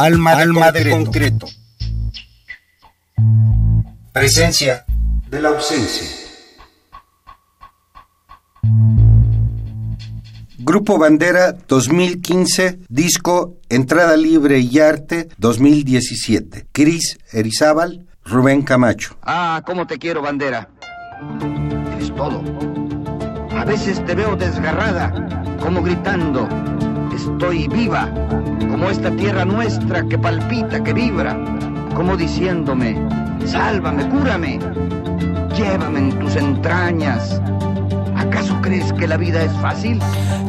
Alma, Alma de, concreto. Presencia de la ausencia. Grupo Bandera 2015, disco Entrada Libre y Arte 2017. Cris Erizábal, Rubén Camacho. Ah, cómo te quiero, Bandera. Es todo. A veces te veo desgarrada, como gritando, estoy viva, como esta tierra nuestra que palpita, que vibra, como diciéndome, sálvame, cúrame, llévame en tus entrañas ¿Acaso crees que la vida es fácil?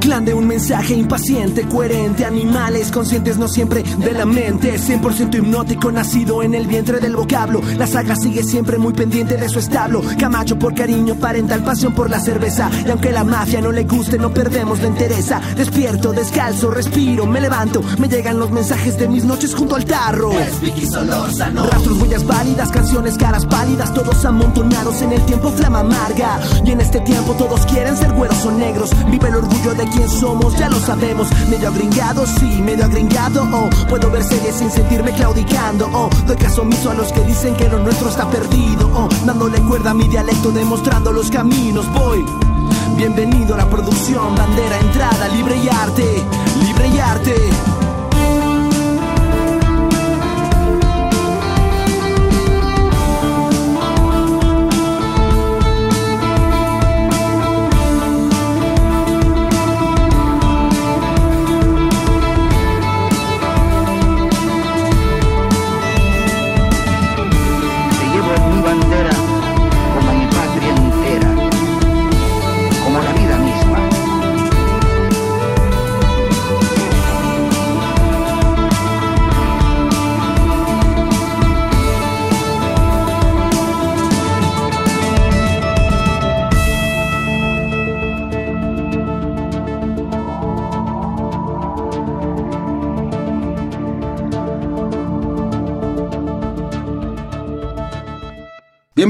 Clan de un mensaje impaciente, coherente, animales conscientes no siempre de la mente, 100% hipnótico, nacido en el vientre del vocablo. La saga sigue siempre muy pendiente de su establo. Camacho por cariño, parental pasión por la cerveza. Y aunque la mafia no le guste, no perdemos la interesa. Despierto, descalzo, respiro, me levanto. Me llegan los mensajes de mis noches junto al tarro. Es Vicky Solórzano. Rastros, huellas válidas, canciones, caras pálidas, todos amontonados en el tiempo flama amarga. Y en este tiempo todos quieren ser güeros o negros. Vive el orgullo de quién somos, ya lo sabemos. Medio agringado, sí, medio agringado. Oh, puedo ver series sin sentirme claudicando. Oh, doy caso omiso a los que dicen que lo nuestro está perdido. Oh, dándole cuerda a mi dialecto, demostrando los caminos. Voy. Bienvenido a la producción, bandera, entrada, libre y arte, libre y arte.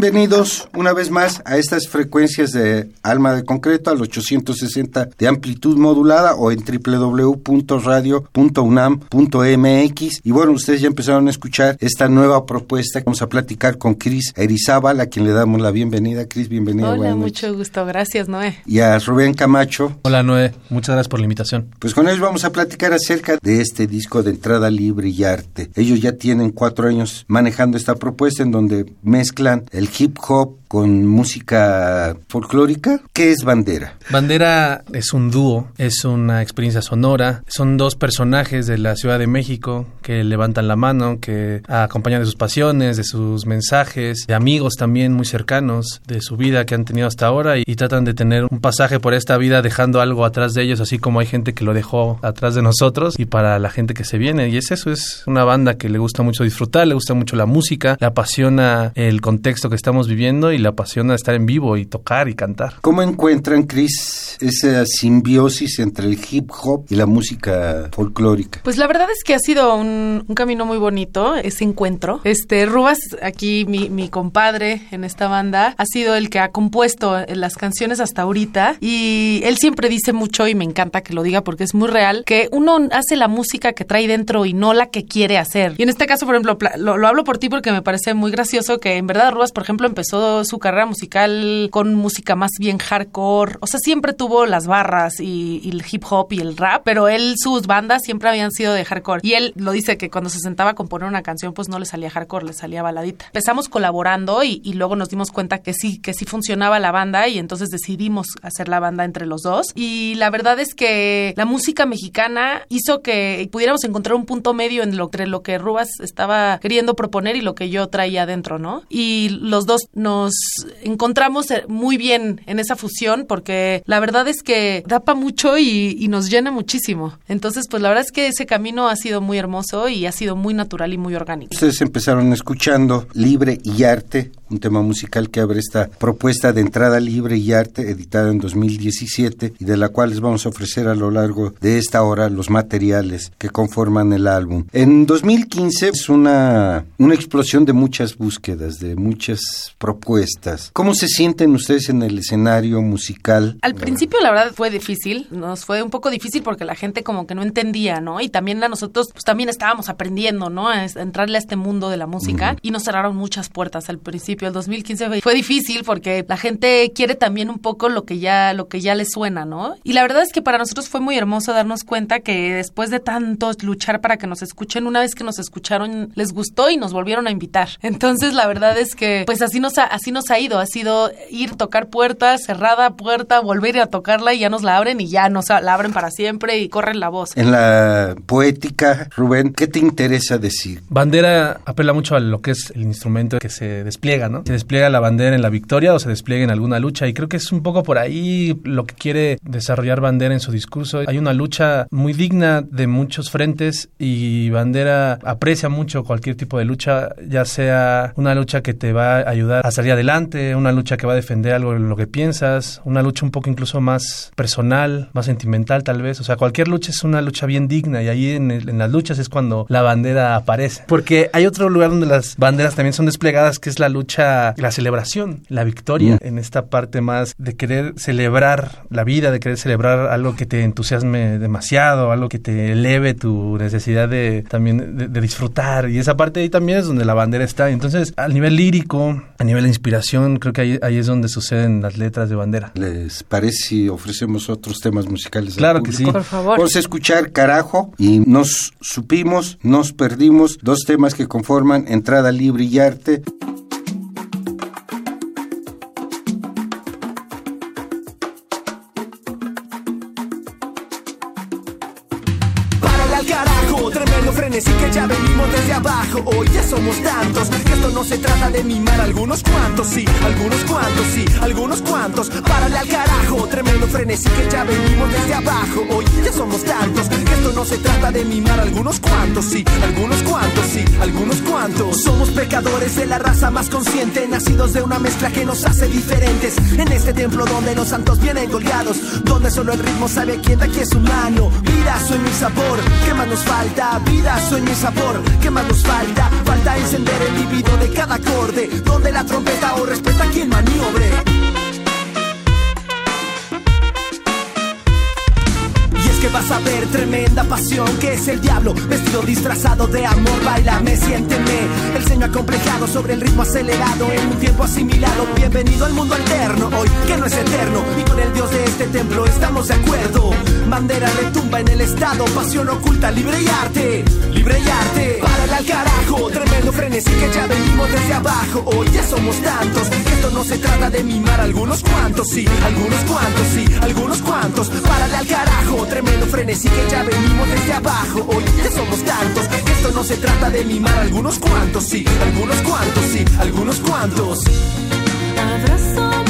Bienvenidos una vez más a estas frecuencias de Alma de Concreto al 860 de amplitud modulada o en www.radio.unam.mx. Y bueno, ustedes ya empezaron a escuchar esta nueva propuesta. Vamos a platicar con Cris Erizábal, a quien le damos la bienvenida. Cris, bienvenida. Hola, mucho gusto. Gracias, Noé. Y a Rubén Camacho. Hola, Noé. Muchas gracias por la invitación. Pues con ellos vamos a platicar acerca de este disco de entrada libre y arte. Ellos ya tienen cuatro años manejando esta propuesta en donde mezclan el hip hop con música folclórica. ¿Qué es Bandera? Bandera es un dúo, es una experiencia sonora. Son dos personajes de la Ciudad de México que levantan la mano, que acompañan de sus pasiones, de sus mensajes, de amigos también muy cercanos, de su vida que han tenido hasta ahora y, tratan de tener un pasaje por esta vida dejando algo atrás de ellos, así como hay gente que lo dejó atrás de nosotros y para la gente que se viene. Y es eso, es una banda que le gusta mucho disfrutar, le gusta mucho la música, le apasiona el contexto que estamos viviendo y la apasiona estar en vivo y tocar y cantar. ¿Cómo encuentran, Chris, esa simbiosis entre el hip hop y la música folclórica? Pues la verdad es que ha sido un, camino muy bonito ese encuentro. Este Rubas, aquí mi, mi, compadre en esta banda, ha sido el que ha compuesto las canciones hasta ahorita y él siempre dice mucho y me encanta que lo diga porque es muy real que uno hace la música que trae dentro y no la que quiere hacer. Y en este caso, por ejemplo, lo, lo hablo por ti porque me parece muy gracioso que en verdad Rubas, por ejemplo, empezó su carrera musical con música más bien hardcore. O sea, siempre tuvo las barras y, el hip hop y el rap, pero él, sus bandas siempre habían sido de hardcore. Y él lo dice que cuando se sentaba a componer una canción, pues no le salía hardcore, le salía baladita. Empezamos colaborando y, luego nos dimos cuenta que sí, que sí funcionaba la banda y entonces decidimos hacer la banda entre los dos. Y la verdad es que la música mexicana hizo que pudiéramos encontrar un punto medio entre lo que Rubas estaba queriendo proponer y lo que yo traía adentro, ¿no? Y los dos nos encontramos eh, muy bien en esa fusión porque la verdad es que da para mucho y, nos llena muchísimo. Entonces, pues la verdad es que ese camino ha sido muy hermoso y ha sido muy natural y muy orgánico. Ustedes empezaron escuchando Libre y Arte, un tema musical que abre esta propuesta de entrada libre y arte editada en 2017 y de la cual les vamos a ofrecer a lo largo de esta hora los materiales que conforman el álbum. En 2015 es una, una explosión de muchas búsquedas, de muchas estas ¿Cómo se sienten ustedes en el escenario musical? Al principio, la verdad, fue difícil. Nos fue un poco difícil porque la gente como que no entendía, ¿no? Y también a nosotros, pues también estábamos aprendiendo, ¿no? A entrarle a este mundo de la música y nos cerraron muchas puertas al principio. El 2015 fue difícil porque la gente quiere también un poco lo que ya, lo que ya les suena, ¿no? Y la verdad es que para nosotros fue muy hermoso darnos cuenta que después de tanto luchar para que nos escuchen, una vez que nos escucharon, les gustó y nos volvieron a invitar. Entonces, la verdad es que, pues así nos ha, así nos ha ido. Ha sido ir, tocar puertas, cerrada puerta, volver a tocarla y ya nos la abren y ya nos la abren para siempre y corren la voz. En la poética, Rubén, ¿qué te interesa decir? Bandera apela mucho a lo que es el instrumento que se despliega, ¿no? Se despliega la bandera en la victoria o se despliega en alguna lucha y creo que es un poco por ahí lo que quiere desarrollar Bandera en su discurso. Hay una lucha muy digna de muchos frentes y Bandera aprecia mucho cualquier tipo de lucha, ya sea una lucha que te va a ayudar a salir adelante, una lucha que va a defender algo en lo que piensas, una lucha un poco incluso más personal, más sentimental tal vez. O sea, cualquier lucha es una lucha bien digna y ahí en, en las luchas es cuando la bandera aparece. Porque hay otro lugar donde las banderas también son desplegadas que es la lucha, la celebración, la victoria, en esta parte más de querer celebrar la vida, de querer celebrar algo que te entusiasme demasiado, algo que te eleve tu necesidad de también de, disfrutar. Y esa parte ahí también es donde la bandera está. Entonces, a nivel lírico, a nivel de inspiración, creo que ahí, ahí es donde suceden las letras de bandera. ¿Les parece si ofrecemos otros temas musicales? Claro que sí. Por favor. Vamos a escuchar Carajo y nos supimos, nos perdimos, dos temas que conforman Entrada Libre y Arte. Frenesí que ya venimos desde abajo. Hoy ya somos tantos que esto no se trata de mimar algunos cuantos, sí, algunos cuantos, sí, algunos cuantos. Párale al carajo, tremendo frenesí que ya venimos desde abajo. Hoy ya somos tantos que esto no se trata de mimar algunos cuantos, sí, algunos cuantos, sí, algunos cuantos. Somos pecadores de la raza más consciente, nacidos de una mezcla que nos hace diferentes. En este templo donde los santos vienen colgados, donde solo el ritmo sabe quién de aquí es humano. Vida, sueño y sabor, ¿qué más nos falta? Vida, sueño y sabor, ¿qué más nos falta? Falta encender el libido de cada acorde, donde la trompeta o respeta quien maniobre. que vas a ver tremenda pasión que es el diablo. Vestido disfrazado de amor bailame siénteme. El ceño acomplejado sobre el ritmo acelerado en un tiempo asimilado. Bienvenido al mundo alterno hoy que no es eterno. Y con el dios de este templo estamos de acuerdo. Bandera retumba en el estado pasión oculta libre y arte libre y arte. Párale al carajo tremendo frenesí que ya venimos desde abajo. Hoy ya somos tantos esto no se trata de mimar algunos cuantos sí algunos cuantos sí algunos cuantos. Párale al carajo tremendo frenesí que ya venimos desde abajo. Hoy ya somos tantos. Esto no se trata de mimar algunos cuantos, sí, algunos cuantos, sí, algunos cuantos. Abrázame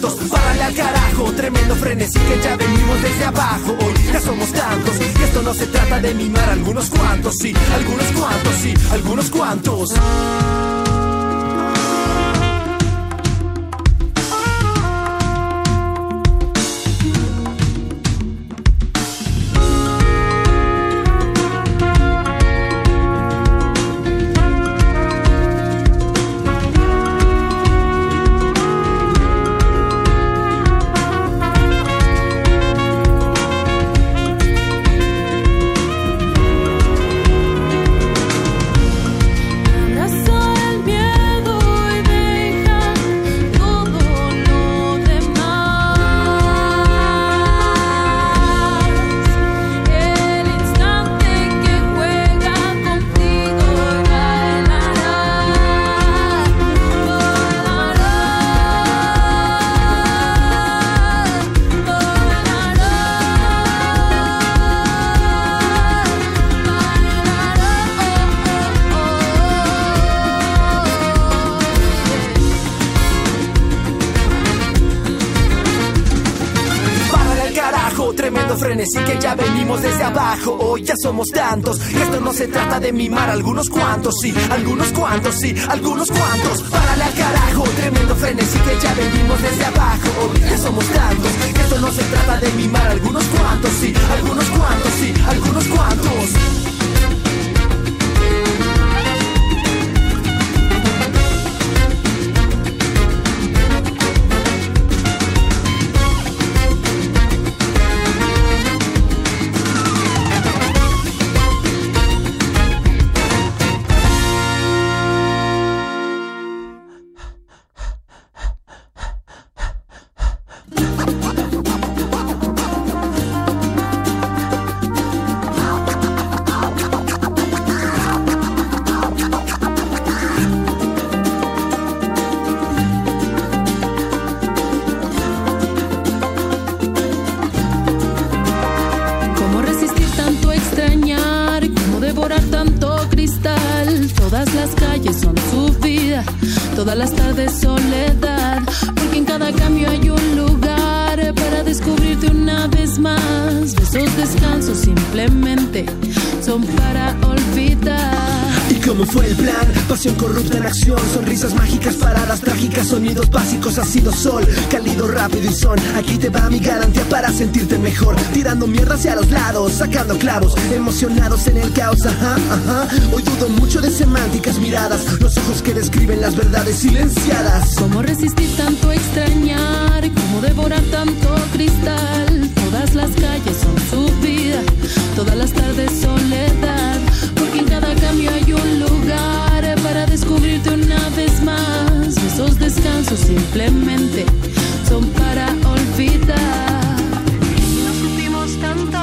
Párale al carajo, tremendo frenesí que ya venimos desde abajo. Hoy ya somos tantos. Esto no se trata de mimar algunos cuantos, sí, algunos cuantos, sí, algunos cuantos. Somos tantos. Y esto no se trata de mimar algunos cuantos, sí, algunos cuantos, sí, algunos cuantos. Párale al carajo, tremendo frenesí que ya venimos desde abajo. Ya somos tantos. Y esto no se trata de mimar algunos cuantos, sí, algunos cuantos, sí, algunos cuantos. Todas las tardes fue el plan? Pasión corrupta en acción, sonrisas mágicas, paradas trágicas, sonidos básicos, ha sido sol, cálido, rápido y son. Aquí te va mi garantía para sentirte mejor, tirando mierda hacia los lados, sacando clavos, emocionados en el caos, ajá, ajá. Hoy dudo mucho de semánticas miradas, los ojos que describen las verdades silenciadas. ¿Cómo resistir tanto extrañar? ¿Cómo devorar tanto cristal? Todas las calles son su vida, todas las tardes soledad, cada cambio hay un lugar para descubrirte una vez más. Esos descansos simplemente son para olvidar. Nos supimos tanto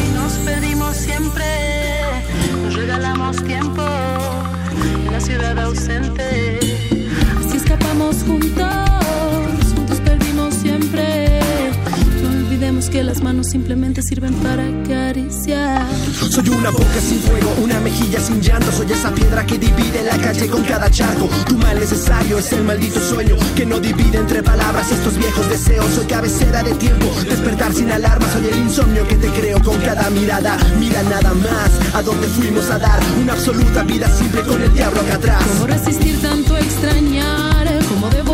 y nos pedimos siempre, nos regalamos tiempo en la ciudad ausente. Así escapamos juntos, juntos perdimos siempre. No olvidemos que las manos simplemente sirven para acariciar. Soy una boca sin fuego, una mejilla sin llanto. Soy esa piedra que divide la calle con cada charco. Tu mal necesario es el maldito sueño que no divide entre palabras estos viejos deseos. Soy cabecera de tiempo, despertar sin alarma. Soy el insomnio que te creo con cada mirada. Mira nada más a dónde fuimos a dar una absoluta vida simple con el diablo acá atrás. ¿Cómo resistir tanto extrañar? ¿Cómo devorar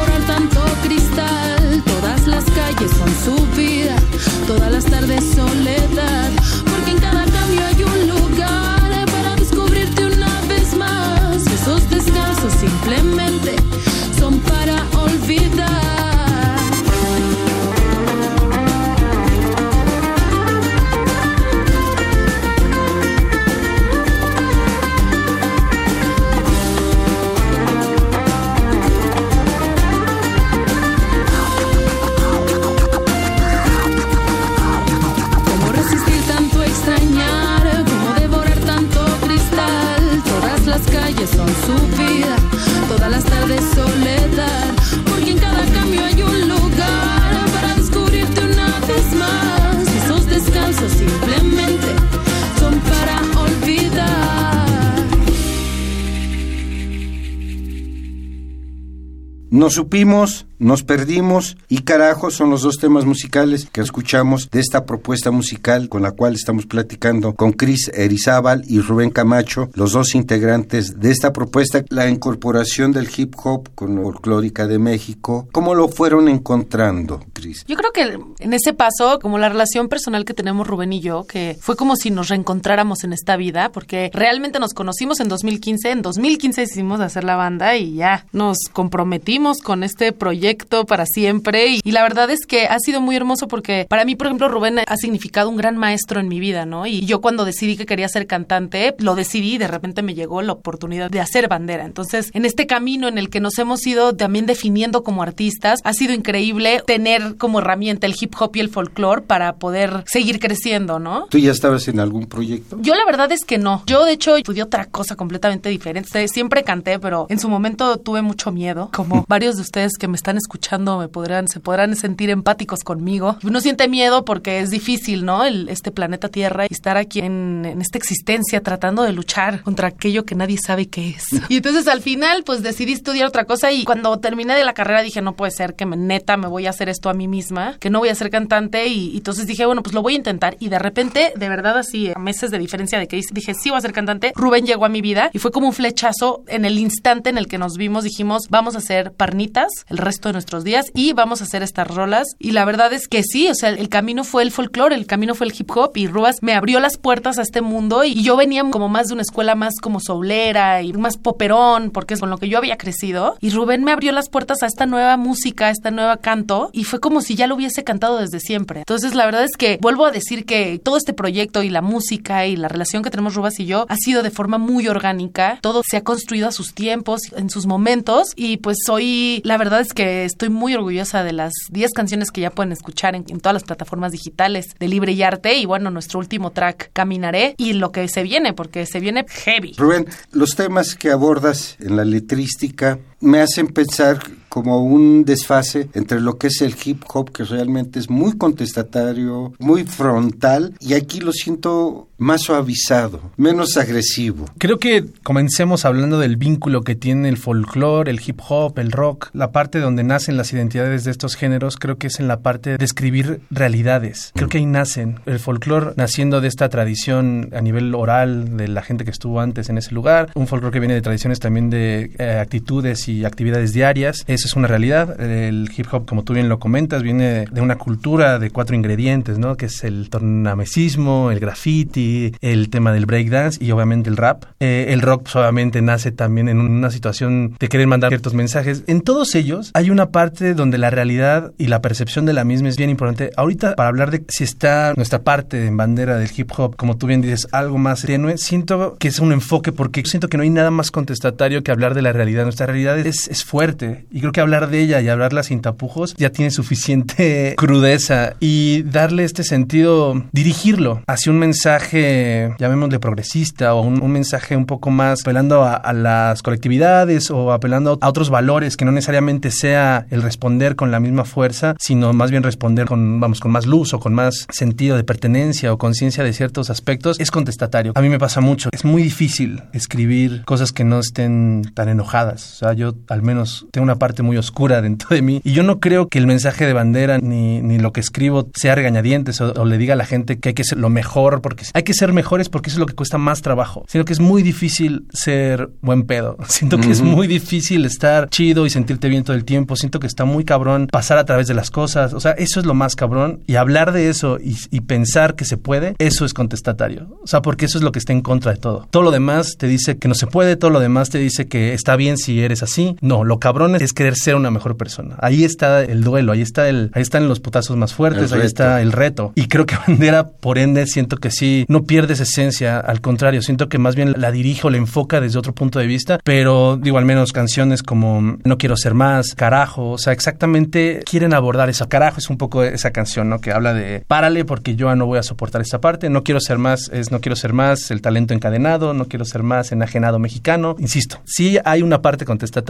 supimos, nos perdimos y carajo son los dos temas musicales que escuchamos de esta propuesta musical con la cual estamos platicando con Cris Erizábal y Rubén Camacho, los dos integrantes de esta propuesta, la incorporación del hip hop con la folclórica de México. ¿Cómo lo fueron encontrando, Cris? Yo creo que en ese paso, como la relación personal que tenemos Rubén y yo, que fue como si nos reencontráramos en esta vida, porque realmente nos conocimos en 2015, en 2015 decidimos hacer la banda y ya nos comprometimos con este proyecto para siempre y, y la verdad es que ha sido muy hermoso porque para mí, por ejemplo, Rubén ha significado un gran maestro en mi vida, ¿no? Y yo cuando decidí que quería ser cantante, lo decidí y de repente me llegó la oportunidad de hacer bandera. Entonces, en este camino en el que nos hemos ido también definiendo como artistas, ha sido increíble tener como herramienta el hip hop y el folclore para poder seguir creciendo, ¿no? ¿Tú ya estabas en algún proyecto? Yo la verdad es que no. Yo de hecho estudié otra cosa completamente diferente. Siempre canté, pero en su momento tuve mucho miedo, como varios de ustedes que me están escuchando me podrán, se podrán sentir empáticos conmigo. Uno siente miedo porque es difícil, ¿no? El, este planeta Tierra y estar aquí en, en esta existencia tratando de luchar contra aquello que nadie sabe qué es. Y entonces al final, pues decidí estudiar otra cosa y cuando terminé de la carrera dije, no puede ser que me, neta me voy a hacer esto a mí misma, que no voy a ser cantante y, y entonces dije, bueno, pues lo voy a intentar y de repente, de verdad así, a meses de diferencia de que dije, sí voy a ser cantante, Rubén llegó a mi vida y fue como un flechazo en el instante en el que nos vimos, dijimos, vamos a hacer parnitas el resto de nuestros días y vamos a hacer estas rolas. Y la verdad es que sí, o sea, el camino fue el folclore, el camino fue el hip hop y Rubas me abrió las puertas a este mundo y yo venía como más de una escuela más como soulera y más poperón porque es con lo que yo había crecido. Y Rubén me abrió las puertas a esta nueva música, a esta nueva canto y fue como si ya lo hubiese cantado desde siempre. Entonces la verdad es que vuelvo a decir que todo este proyecto y la música y la relación que tenemos Rubas y yo ha sido de forma muy orgánica, todo se ha construido a sus tiempos, en sus momentos y pues hoy la verdad es que estoy muy orgullosa de las 10 canciones que ya pueden escuchar en, en todas las plataformas digitales de Libre y Arte y bueno, nuestro último track Caminaré y lo que se viene porque se viene heavy. Rubén, los temas que abordas en la letrística me hacen pensar como un desfase entre lo que es el hip hop, que realmente es muy contestatario, muy frontal, y aquí lo siento más suavizado, menos agresivo. Creo que comencemos hablando del vínculo que tiene el folclore, el hip hop, el rock, la parte donde nacen las identidades de estos géneros, creo que es en la parte de escribir realidades. Creo que ahí nacen. El folclore naciendo de esta tradición a nivel oral de la gente que estuvo antes en ese lugar, un folclore que viene de tradiciones también de eh, actitudes y actividades diarias. Eso es una realidad. El hip hop, como tú bien lo comentas, viene de una cultura de cuatro ingredientes, ¿no? Que es el tornamesismo, el graffiti, el tema del breakdance y obviamente el rap. Eh, el rock pues, obviamente nace también en una situación de querer mandar ciertos mensajes. En todos ellos hay una parte donde la realidad y la percepción de la misma es bien importante. Ahorita, para hablar de si está nuestra parte en bandera del hip hop, como tú bien dices, algo más tenue, siento que es un enfoque porque siento que no hay nada más contestatario que hablar de la realidad. Nuestra realidad es, es fuerte y creo que hablar de ella y hablarla sin tapujos ya tiene suficiente crudeza y darle este sentido, dirigirlo hacia un mensaje, llamémosle progresista o un, un mensaje un poco más apelando a, a, las colectividades o apelando a otros valores que no necesariamente sea el responder con la misma fuerza, sino más bien responder con, vamos, con más luz o con más sentido de pertenencia o conciencia de ciertos aspectos, es contestatario. A mí me pasa mucho. Es muy difícil escribir cosas que no estén tan enojadas. O sea, yo al menos tengo una parte muy oscura dentro de mí y yo no creo que el mensaje de bandera ni, ni lo que escribo sea regañadientes o, o, le diga a la gente que hay que ser lo mejor porque hay que ser mejores porque eso es lo que cuesta más trabajo, sino que es muy difícil ser buen pedo. Siento que uh -huh. es muy difícil estar chido y sentirte bien todo el tiempo. Siento que está muy cabrón pasar a través de las cosas. O sea, eso es lo más cabrón y hablar de eso y, y pensar que se puede, eso es contestatario. O sea, porque eso es lo que está en contra de todo. Todo lo demás te dice que no se puede, todo lo demás te dice que está bien si eres así. No, lo cabrón es querer ser una mejor persona. Ahí está el duelo, ahí está el, ahí están los putazos más fuertes, ahí está el reto. Y creo que Bandera, por ende, siento que sí, no pierde esa esencia, al contrario, siento que más bien la dirige o la enfoca desde otro punto de vista, pero digo, al menos canciones como No quiero ser más, Carajo, o sea, exactamente quieren abordar eso. Carajo es un poco esa canción, ¿no? Que habla de párale porque yo no voy a soportar esta parte, no quiero ser más, es no quiero ser más el talento encadenado, no quiero ser más enajenado mexicano. Insisto, sí hay una parte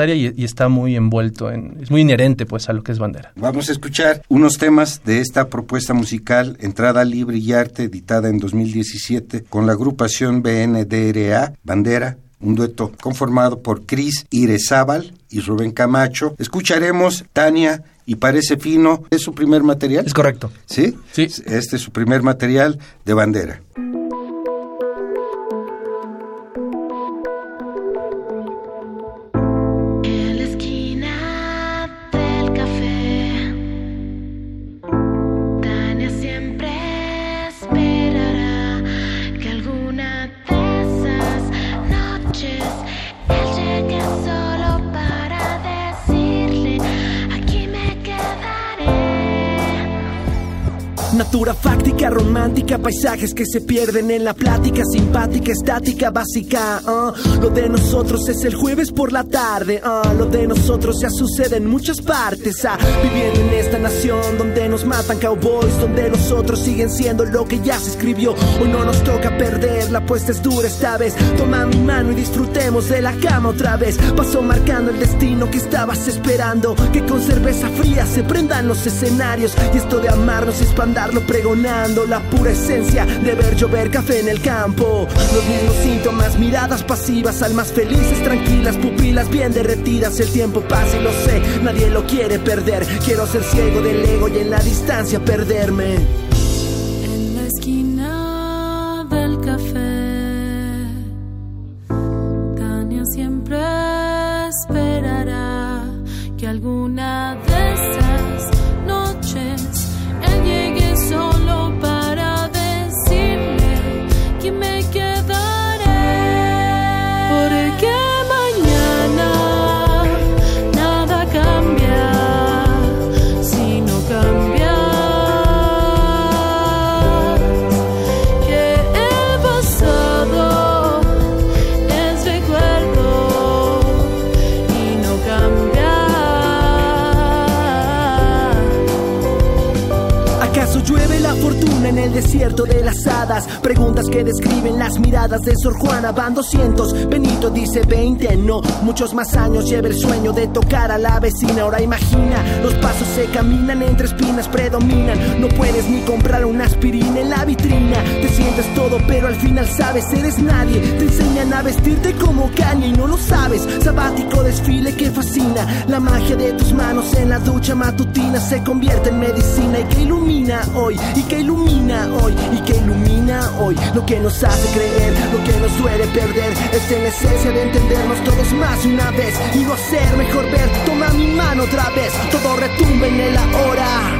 y está muy envuelto en, es muy inherente pues a lo que es bandera. Vamos a escuchar unos temas de esta propuesta musical, Entrada Libre y Arte, editada en 2017 con la agrupación BNDRA, Bandera, un dueto conformado por Cris Irezábal y Rubén Camacho. Escucharemos Tania y Parece Fino. ¿Es su primer material? Es correcto. ¿Sí? Sí. Este es su primer material de bandera. Paisajes que se pierden en la plática, simpática, estática, básica. ah. Lo de nosotros es el jueves por la tarde, ah. lo de nosotros ya sucede en muchas partes. ah. Viviendo en esta nación donde nos matan cowboys, donde nosotros siguen siendo lo que ya se escribió. Hoy no nos toca perder, la apuesta es dura esta vez. Toma mi mano y disfrutemos de la cama otra vez. Pasó marcando el destino que estabas esperando, que con cerveza fría se prendan los escenarios y esto de amarnos y expandarlo pregonando la pura de ver llover café en el campo. Los mismos síntomas, miradas pasivas, almas felices, tranquilas, pupilas bien derretidas. El tiempo pasa y lo sé, nadie lo quiere perder. Quiero ser ciego del ego y en la distancia perderme. En la esquina del café, Tania siempre esperará que alguna de Preguntas que describen las miradas de Sor Juana. Van 200, Benito dice 20, no. Muchos más años lleva el sueño de tocar a la vecina. Ahora imagina, los pasos se caminan entre espinas, predominan. No puedes ni comprar una aspirina en la vitrina. Te sientes todo, pero al final sabes, eres nadie. Te enseñan a vestirte como caña y no lo sabes. Sabático desfile que fascina. La magia de tus manos en la ducha matutina se convierte en medicina y que ilumina hoy, y que ilumina hoy, y que ilumina hoy. Lo que nos hace creer, lo que nos duele perder, es en esencia de entendernos todos más una vez y no hacer mejor ver. Toma mi mano otra vez, todo retumba en el ahora.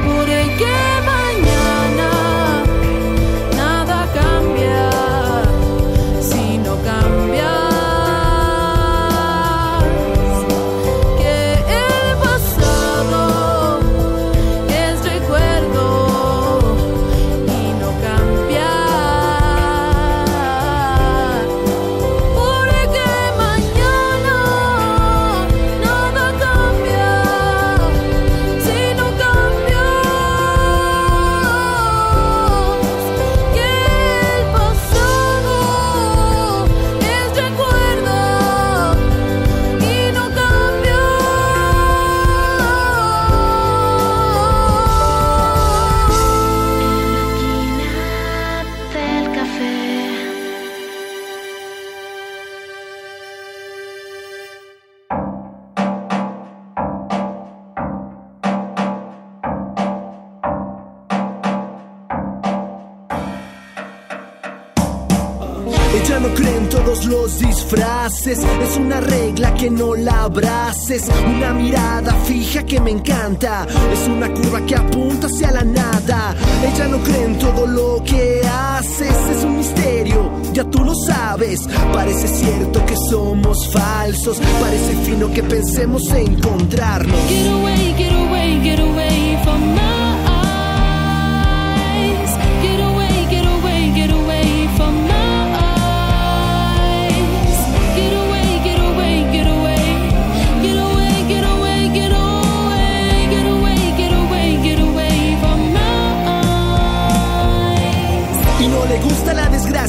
Abraces, una mirada fija que me encanta, es una curva que apunta hacia la nada. Ella no cree en todo lo que haces, es un misterio, ya tú lo sabes. Parece cierto que somos falsos, parece fino que pensemos encontrarnos. Get away, get away, get away from my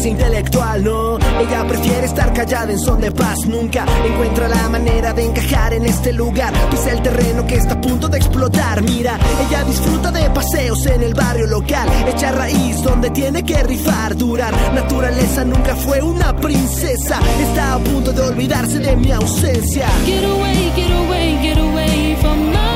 intelectual, no. Ella prefiere estar callada en son de paz. Nunca encuentra la manera de encajar en este lugar. Pisa el terreno que está a punto de explotar. Mira, ella disfruta de paseos en el barrio local. Echa raíz donde tiene que rifar, durar. Naturaleza nunca fue una princesa. Está a punto de olvidarse de mi ausencia. Get away, get away, get away from my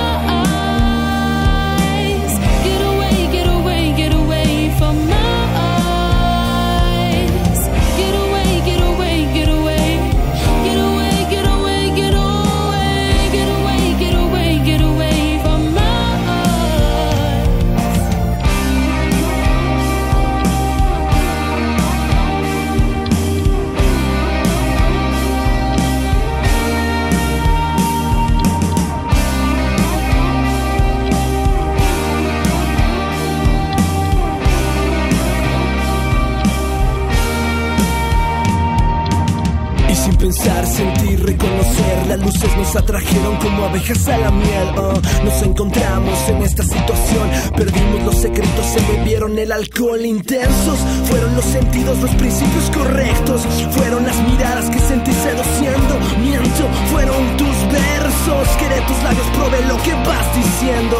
a la miel. Oh, nos encontramos en esta situación, perdimos los secretos, se bebieron el alcohol intensos. Fueron los sentidos, los principios correctos, fueron las miradas que sentí seduciendo. Miento, fueron tus versos, que de tus labios probé lo que vas diciendo.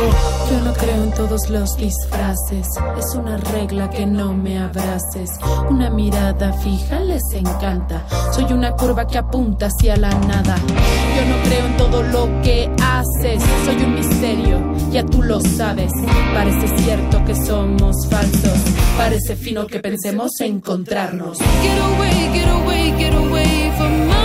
Todos los disfraces, es una regla que no me abraces. Una mirada fija les encanta, soy una curva que apunta hacia la nada. Yo no creo en todo lo que haces, soy un misterio, ya tú lo sabes. Parece cierto que somos falsos, parece fino que pensemos encontrarnos. Get away, get away, get away from my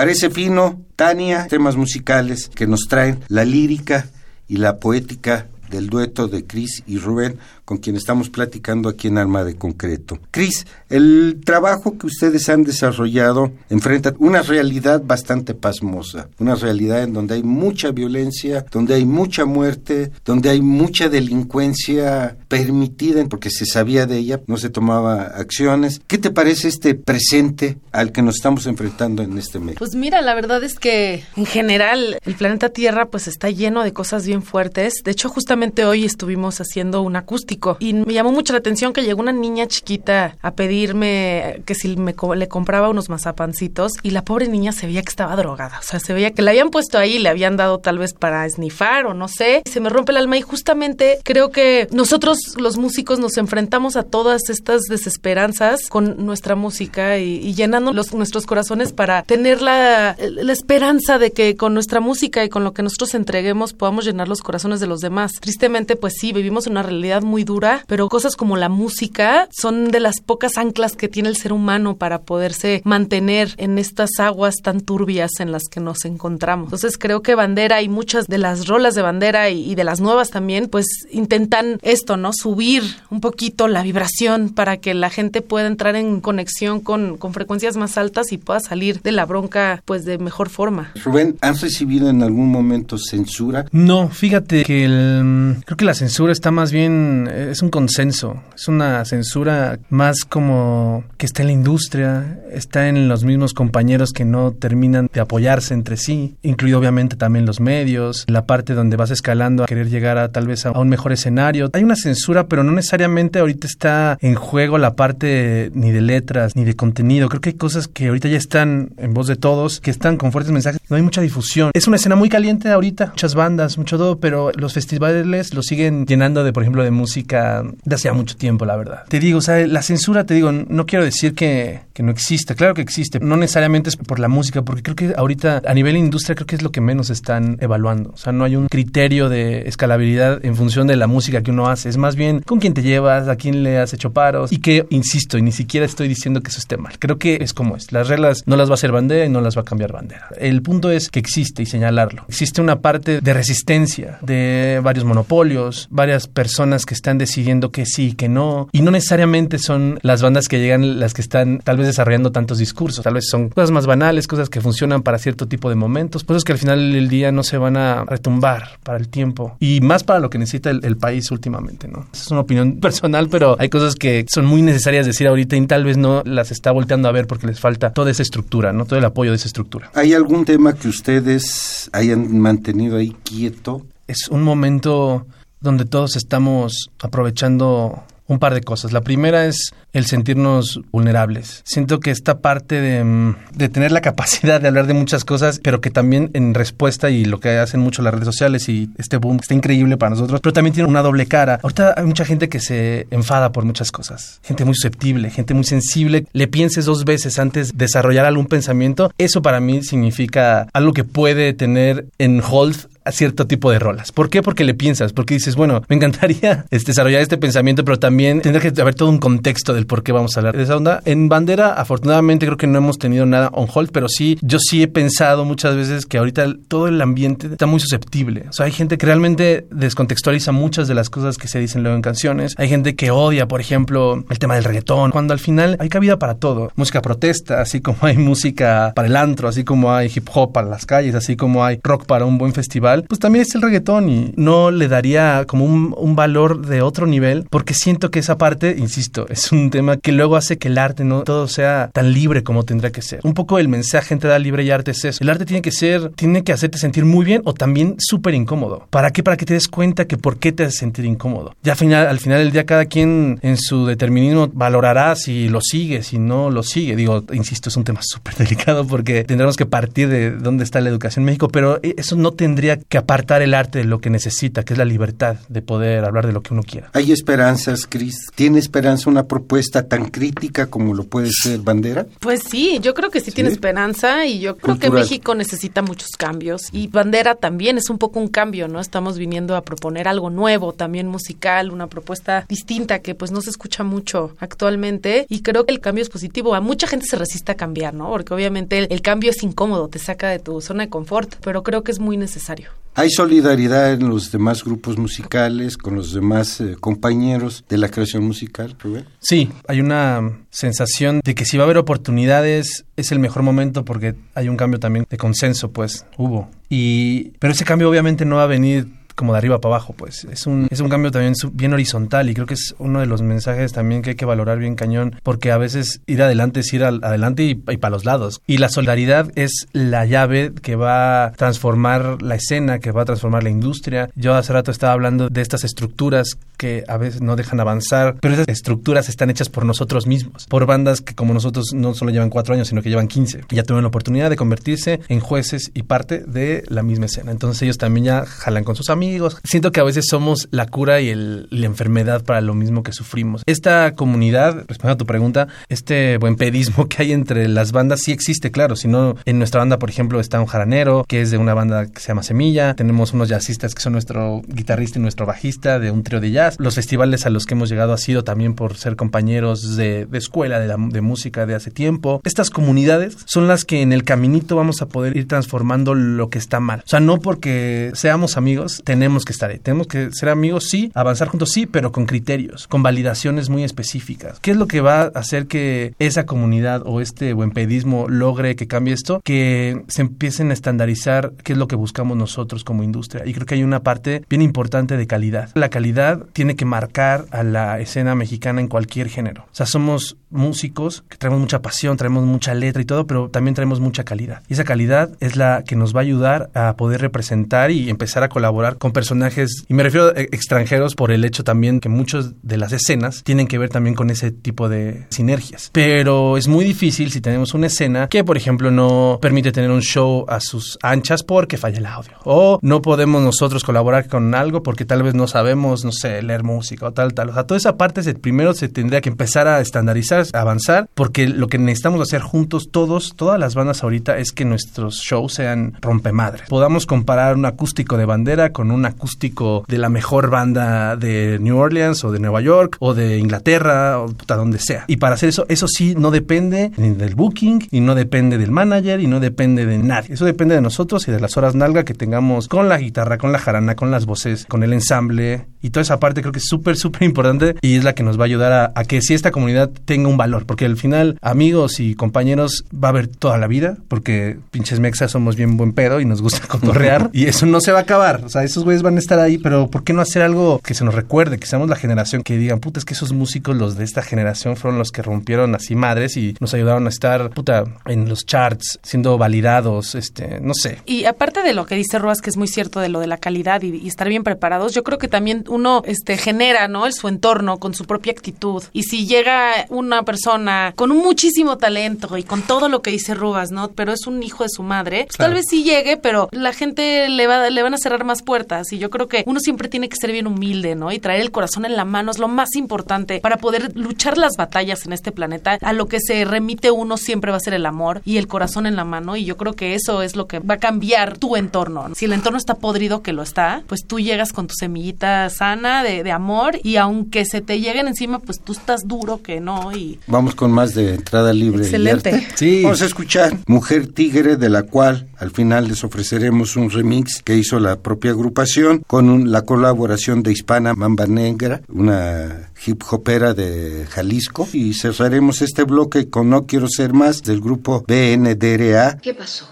Parece fino, Tania, temas musicales que nos traen la lírica y la poética del dueto de Cris y Rubén, con quien estamos platicando aquí en Alma de Concreto. Cris, el trabajo que ustedes han desarrollado enfrenta una realidad bastante pasmosa, una realidad en donde hay mucha violencia, donde hay mucha muerte, donde hay mucha delincuencia permitida, porque se sabía de ella, no se tomaba acciones. ¿Qué te parece este presente al que nos estamos enfrentando en este medio? Pues mira, la verdad es que en general el planeta Tierra pues está lleno de cosas bien fuertes. De hecho, justamente hoy estuvimos haciendo un acústico y me llamó mucho la atención que llegó una niña chiquita a pedirme que si me le compraba unos mazapancitos y la pobre niña se veía que estaba drogada. O sea, se veía que la habían puesto ahí, le habían dado tal vez para esnifar o no sé. Se me rompe el alma y justamente creo que nosotros los músicos nos enfrentamos a todas estas desesperanzas con nuestra música y, y llenando los, nuestros corazones para tener la, la esperanza de que con nuestra música y con lo que nosotros entreguemos podamos llenar los corazones de los demás. Tristemente, pues sí, vivimos una realidad muy dura, pero cosas como la música son de las pocas anclas que tiene el ser humano para poderse mantener en estas aguas tan turbias en las que nos encontramos. Entonces creo que Bandera y muchas de las rolas de Bandera y, y de las nuevas también, pues intentan esto, ¿no? Subir un poquito la vibración para que la gente pueda entrar en conexión con, con frecuencias más altas y pueda salir de la bronca pues de mejor forma. Rubén, ¿has recibido en algún momento censura? No, fíjate que el, creo que la censura está más bien, es un consenso, es una censura más como que está en la industria, está en los mismos compañeros que no terminan de apoyarse entre sí, incluido obviamente también los medios, la parte donde vas escalando a querer llegar a tal vez a, un mejor escenario. Hay una censura, pero no necesariamente ahorita está en juego la parte ni de letras ni de contenido. Creo que hay cosas que ahorita ya están en voz de todos, que están con fuertes mensajes. No hay mucha difusión. Es una escena muy caliente ahorita, muchas bandas, mucho todo, pero los festivales lo siguen llenando de, por ejemplo, de música de hace mucho tiempo, la verdad. Te digo, o sea, la censura, te digo, no quiero decir que, que no existe. Claro que existe. No necesariamente es por la música, porque creo que ahorita a nivel industria creo que es lo que menos están evaluando. O sea, no hay un criterio de escalabilidad en función de la música que uno hace. Es más bien con quién te llevas, a quién le has hecho paros. Y que, insisto, y ni siquiera estoy diciendo que eso esté mal. Creo que es como es. Las reglas no las va a hacer bandera y no las va a cambiar bandera. El punto es que existe y señalarlo. Existe una parte de resistencia de varios monopolios, varias personas que están decidiendo que sí, que no. Y no necesariamente son las bandas que llegan las que están tal vez desarrollando tantos discursos. Tal vez son cosas más banales, cosas que funcionan para cierto tipo de momentos, cosas que al final del día no se van a retumbar para el tiempo. Y más para lo que necesita el, el país últimamente, ¿no? Esa es una opinión personal, pero hay cosas que son muy necesarias decir ahorita y tal vez no las está volteando a ver porque les falta toda esa estructura, ¿no? Todo el apoyo de esa estructura. ¿Hay algún tema que ustedes hayan mantenido ahí quieto? Es un momento donde todos estamos aprovechando un par de cosas. La primera es el sentirnos vulnerables. Siento que esta parte de, mm, de tener la capacidad de hablar de muchas cosas, pero que también en respuesta y lo que hacen mucho las redes sociales y este boom está increíble para nosotros, pero también tiene una doble cara. Ahorita hay mucha gente que se enfada por muchas cosas. Gente muy susceptible, gente muy sensible. Le pienses dos veces antes de desarrollar algún pensamiento. Eso para mí significa algo que puede tener en hold a cierto tipo de rolas. ¿Por qué? Porque le piensas, porque dices, bueno, me encantaría desarrollar este pensamiento, pero también tendrá que haber todo un contexto del por qué vamos a hablar de esa onda. En Bandera, afortunadamente, creo que no hemos tenido nada on hold, pero sí, yo sí he pensado muchas veces que ahorita todo el ambiente está muy susceptible. O sea, hay gente que realmente descontextualiza muchas de las cosas que se dicen luego en canciones. Hay gente que odia, por ejemplo, el tema del reggaetón, cuando al final hay cabida para todo. Música protesta, así como hay música para el antro, así como hay hip hop para las calles, así como hay rock para un buen festival pues también es el reggaetón y no le daría como un, valor de otro nivel porque siento que esa parte, insisto, es un tema que luego hace que el arte no todo sea tan libre como tendría que ser. Un poco el mensaje entre da libre y arte es eso. El arte tiene que ser, tiene que hacerte sentir muy bien o también súper incómodo. ¿Para qué? Para que te des cuenta que por qué te hace sentir incómodo. Ya al final, al del día cada quien en su determinismo valorará si lo sigue, si no lo sigue. Digo, insisto, es un tema súper delicado porque tendremos que partir de dónde está la educación en México, pero eso no tendría que apartar el arte de lo que necesita, que es la libertad de poder hablar de lo que uno quiera. ¿Hay esperanzas, Cris? ¿Tiene esperanza una propuesta tan crítica como lo puede ser Bandera? Pues sí, yo creo que sí, tiene esperanza y yo creo que México necesita muchos cambios y Bandera también es un poco un cambio, ¿no? Estamos viniendo a proponer algo nuevo, también musical, una propuesta distinta que pues no se escucha mucho actualmente y creo que el cambio es positivo. A mucha gente se resiste a cambiar, ¿no? Porque obviamente el, el cambio es incómodo, te saca de tu zona de confort, pero creo que es muy necesario. ¿Hay solidaridad en los demás grupos musicales, con los demás eh, compañeros de la creación musical, Rubén? Sí, hay una sensación de que si va a haber oportunidades es el mejor momento porque hay un cambio también de consenso, pues hubo. Y pero ese cambio obviamente no va a venir como de arriba para abajo, pues. Es un, es un cambio también bien horizontal y creo que es uno de los mensajes también que hay que valorar bien cañón, porque a veces ir adelante es ir al, adelante y, para los lados. Y la solidaridad es la llave que va a transformar la escena, que va a transformar la industria. Yo hace rato estaba hablando de estas estructuras que a veces no dejan avanzar, pero esas estructuras están hechas por nosotros mismos, por bandas que como nosotros no solo llevan cuatro años, sino que llevan quince. Y ya tuvieron la oportunidad de convertirse en jueces y parte de la misma escena. Entonces ellos también ya jalan con sus amigos Siento que a veces somos la cura y la enfermedad para lo mismo que sufrimos. Esta comunidad, respondiendo a tu pregunta, este buen pedismo que hay entre las bandas sí existe, claro. Si no, en nuestra banda, por ejemplo, está un jaranero, que es de una banda que se llama Semilla. Tenemos unos jazzistas que son nuestro guitarrista y nuestro bajista de un trío de jazz. Los festivales a los que hemos llegado ha sido también por ser compañeros de, escuela, de, de música de hace tiempo. Estas comunidades son las que en el caminito vamos a poder ir transformando lo que está mal. O sea, no porque seamos amigos, tenemos que estar ahí. Tenemos que ser amigos, sí, avanzar juntos, sí, pero con criterios, con validaciones muy específicas. ¿Qué es lo que va a hacer que esa comunidad o este buen pedismo logre que cambie esto? Que se empiecen a estandarizar qué es lo que buscamos nosotros como industria. Y creo que hay una parte bien importante de calidad. La calidad tiene que marcar a la escena mexicana en cualquier género. O sea, somos músicos que traemos mucha pasión, traemos mucha letra y todo, pero también traemos mucha calidad. Y esa calidad es la que nos va a ayudar a poder representar y empezar a colaborar con personajes, y me refiero a extranjeros por el hecho también que muchas de las escenas tienen que ver también con ese tipo de sinergias. Pero es muy difícil si tenemos una escena que, por ejemplo, no permite tener un show a sus anchas porque falla el audio. O no podemos nosotros colaborar con algo porque tal vez no sabemos, no sé, leer música o tal, tal. O sea, toda esa parte se, primero se tendría que empezar a estandarizar, a avanzar, porque lo que necesitamos hacer juntos todos, todas las bandas ahorita, es que nuestros shows sean rompemadres. Podamos comparar un acústico de bandera con un acústico de la mejor banda de New Orleans o de Nueva York o de Inglaterra o puta donde sea. Y para hacer eso, eso sí no depende ni del booking y no depende del manager y no depende de nadie. Eso depende de nosotros y de las horas nalga que tengamos con la guitarra, con la jarana, con las voces, con el ensamble y toda esa parte creo que es súper, súper importante y es la que nos va a ayudar a, a que si esta comunidad tenga un valor, porque al final amigos y compañeros va a haber toda la vida, porque pinches mexas somos bien buen pedo y nos gusta cotorrear y eso no se va a acabar, o sea, esos güeyes van a estar ahí, pero ¿por qué no hacer algo que se nos recuerde, que seamos la generación que digan, puta, es que esos músicos, los de esta generación, fueron los que rompieron así madres y nos ayudaron a estar, puta, en los charts, siendo validados, este, no sé. Y aparte de lo que dice Ruas, que es muy cierto de lo de la calidad y, y estar bien preparados, yo creo que también uno este, genera, ¿no? El, su entorno con su propia actitud. Y si llega una persona con muchísimo talento y con todo lo que dice Rubas, ¿no? Pero es un hijo de su madre, pues Claro. tal vez sí llegue, pero la gente le, va, le van a cerrar más puertas. Y yo creo que uno siempre tiene que ser bien humilde, ¿no? Y traer el corazón en la mano es lo más importante para poder luchar las batallas en este planeta. A lo que se remite uno siempre va a ser el amor y el corazón en la mano. Y yo creo que eso es lo que va a cambiar tu entorno. Si el entorno está podrido, que lo está, pues tú llegas con tu semillita sana de, de amor y aunque se te lleguen encima, pues tú estás duro que no. Y Vamos con más de entrada libre. Excelente. Sí. Vamos a escuchar Mujer Tigre, de la cual al final les ofreceremos un remix que hizo la propia agrupación con un- la colaboración de Hispana Mamba Negra, una hip hopera de Jalisco. Y cerraremos este bloque con No Quiero Ser Más del grupo BNDRA. ¿Qué pasó?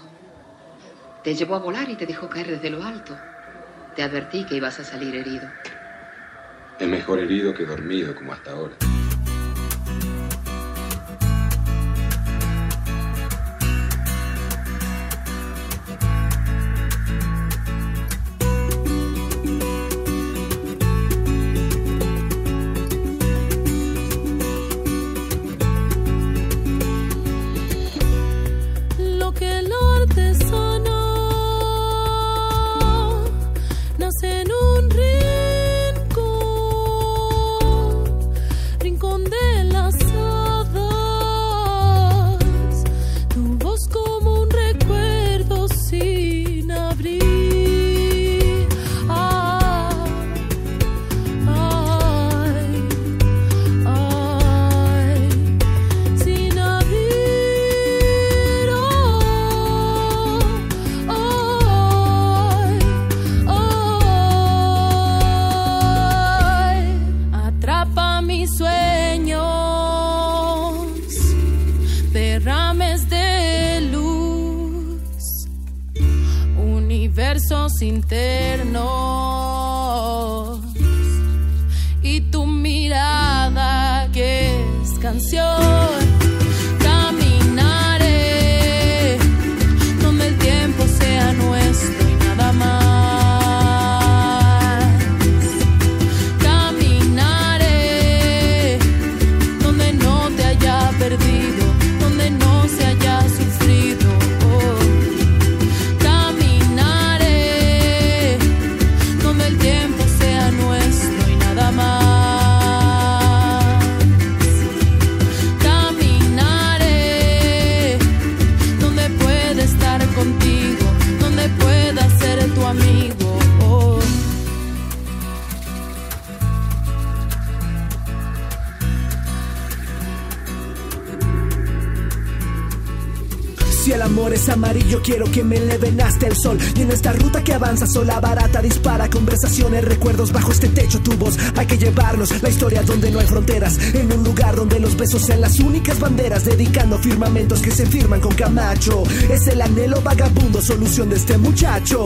Te llevó a volar y te dejó caer desde lo alto. Te advertí que ibas a salir herido. Es mejor herido que dormido como hasta ahora. Internos y tu mirada que es canción. Hasta el sol. Y en esta ruta que avanza, sola barata dispara conversaciones, recuerdos bajo este techo, tu voz. Hay que llevarlos, la historia donde no hay fronteras. En un lugar donde los besos sean las únicas banderas, dedicando firmamentos que se firman con Camacho. Es el anhelo vagabundo, solución de este muchacho.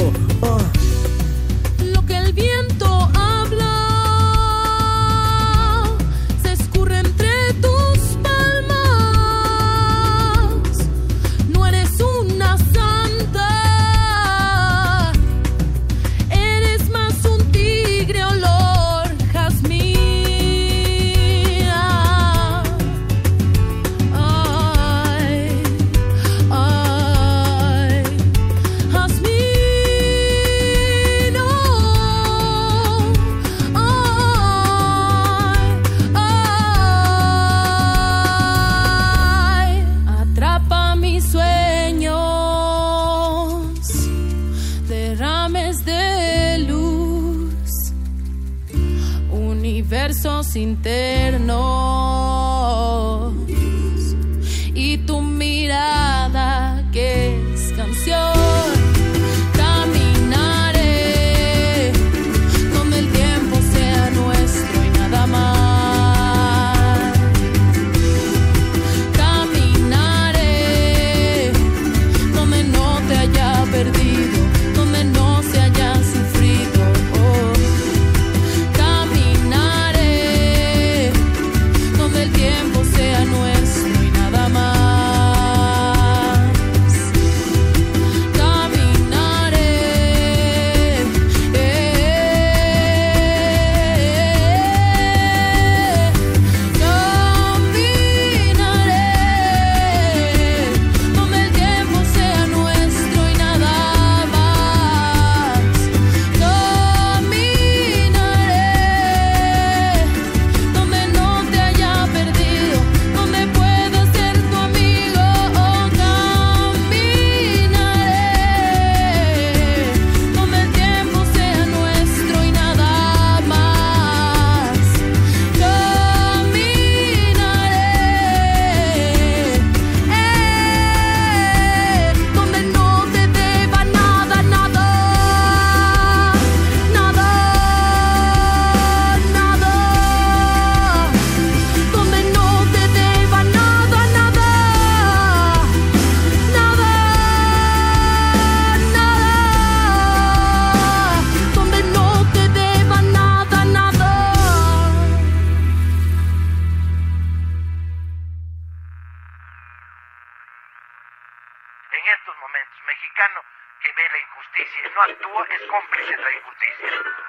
Mexicano que ve la injusticia y no actúa es cómplice de la injusticia.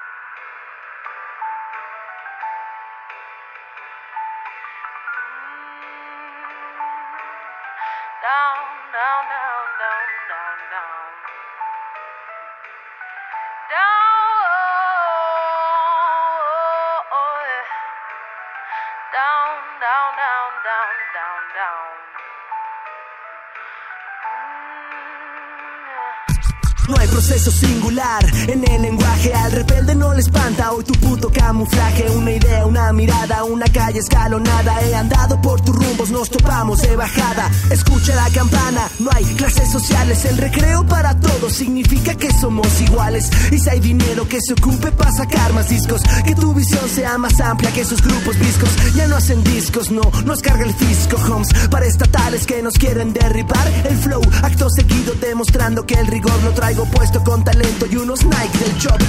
Proceso singular en el lenguaje. Al rebelde le espanta hoy tu puto camuflaje. Una idea, una mirada, una calle escalonada. He andado por tus rumbos, nos topamos de bajada. Escucha la campana, no hay clases sociales. El recreo para todos significa que somos iguales. Y si hay dinero que se ocupe para sacar más discos, que tu visión sea más amplia que esos grupos viscos. Ya no hacen discos, no, nos carga el fisco, homes. Para estatales que nos quieren derribar el flow. Acto seguido demostrando que el rigor lo traigo puesto con talento y unos Nike del job.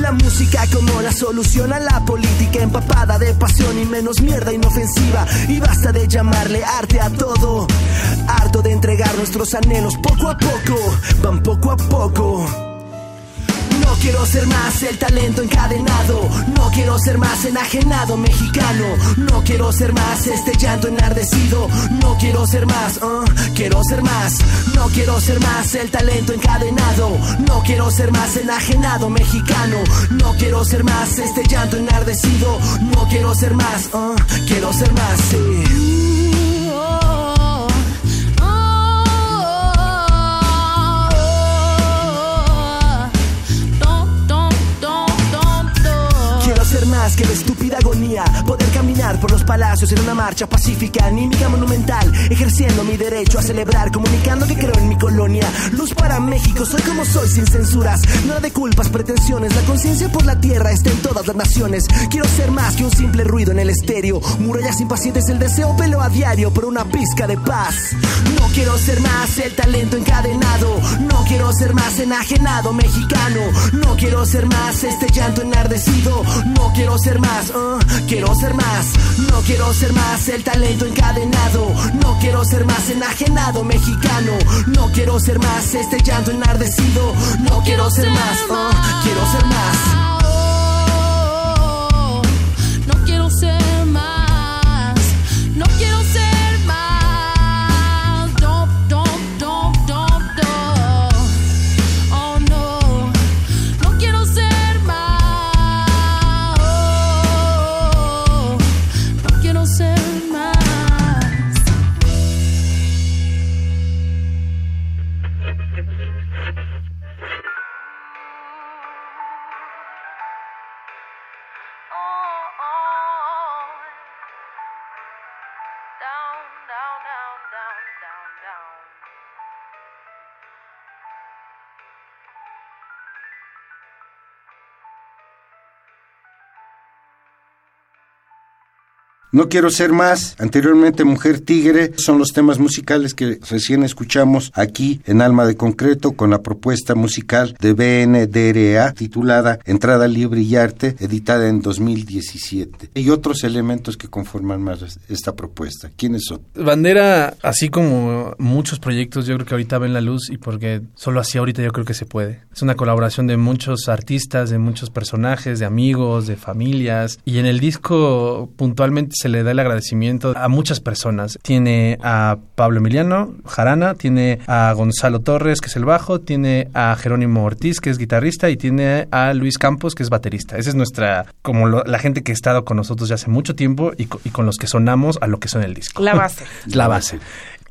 La música como la solución a la política empapada de pasión y menos mierda inofensiva. Y basta de llamarle arte a todo. Harto de entregar nuestros anhelos poco a poco, van poco a poco. Quiero ser más el talento encadenado. No quiero ser más enajenado mexicano. No quiero ser más este llanto enardecido. No quiero ser más, uh, quiero ser más. No quiero ser más el talento encadenado. No quiero ser más enajenado mexicano. No quiero ser más este llanto enardecido. No quiero ser más, uh, quiero ser más, sí. Ser más que la estúpida agonía. Poder caminar por los palacios en una marcha pacífica, anímica, monumental. Ejerciendo mi derecho a celebrar, comunicando que creo en mi colonia. Luz para México, soy como soy, sin censuras. Nada de culpas, pretensiones. La conciencia por la tierra está en todas las naciones. Quiero ser más que un simple ruido en el estéreo. Murallas impacientes, el deseo peleo a diario por una pizca de paz. No quiero ser más el talento encadenado. No quiero ser más enajenado mexicano. No quiero ser más este llanto enardecido. No quiero ser más, uh, quiero ser más. No quiero ser más el talento encadenado. No quiero ser más enajenado mexicano. No quiero ser más este llanto enardecido. No quiero ser más, uh, quiero ser más. No quiero ser más. Anteriormente Mujer Tigre son los temas musicales que recién escuchamos aquí en Alma de Concreto con la propuesta musical de BNDRA titulada Entrada Libre y Arte, editada en 2017. Y otros elementos que conforman más esta propuesta. ¿Quiénes son? Bandera, así como muchos proyectos, yo creo que ahorita ven la luz y porque solo así ahorita yo creo que se puede. Es una colaboración de muchos artistas, de muchos personajes, de amigos, de familias. Y en el disco puntualmente se le da el agradecimiento a muchas personas. Tiene a Pablo Emiliano, Jarana, tiene a Gonzalo Torres, que es el bajo, tiene a Jerónimo Ortiz, que es guitarrista, y tiene a Luis Campos, que es baterista. Esa es nuestra, como lo- la gente que ha estado con nosotros ya hace mucho tiempo y, y con los que sonamos a lo que son el disco. La base. la base.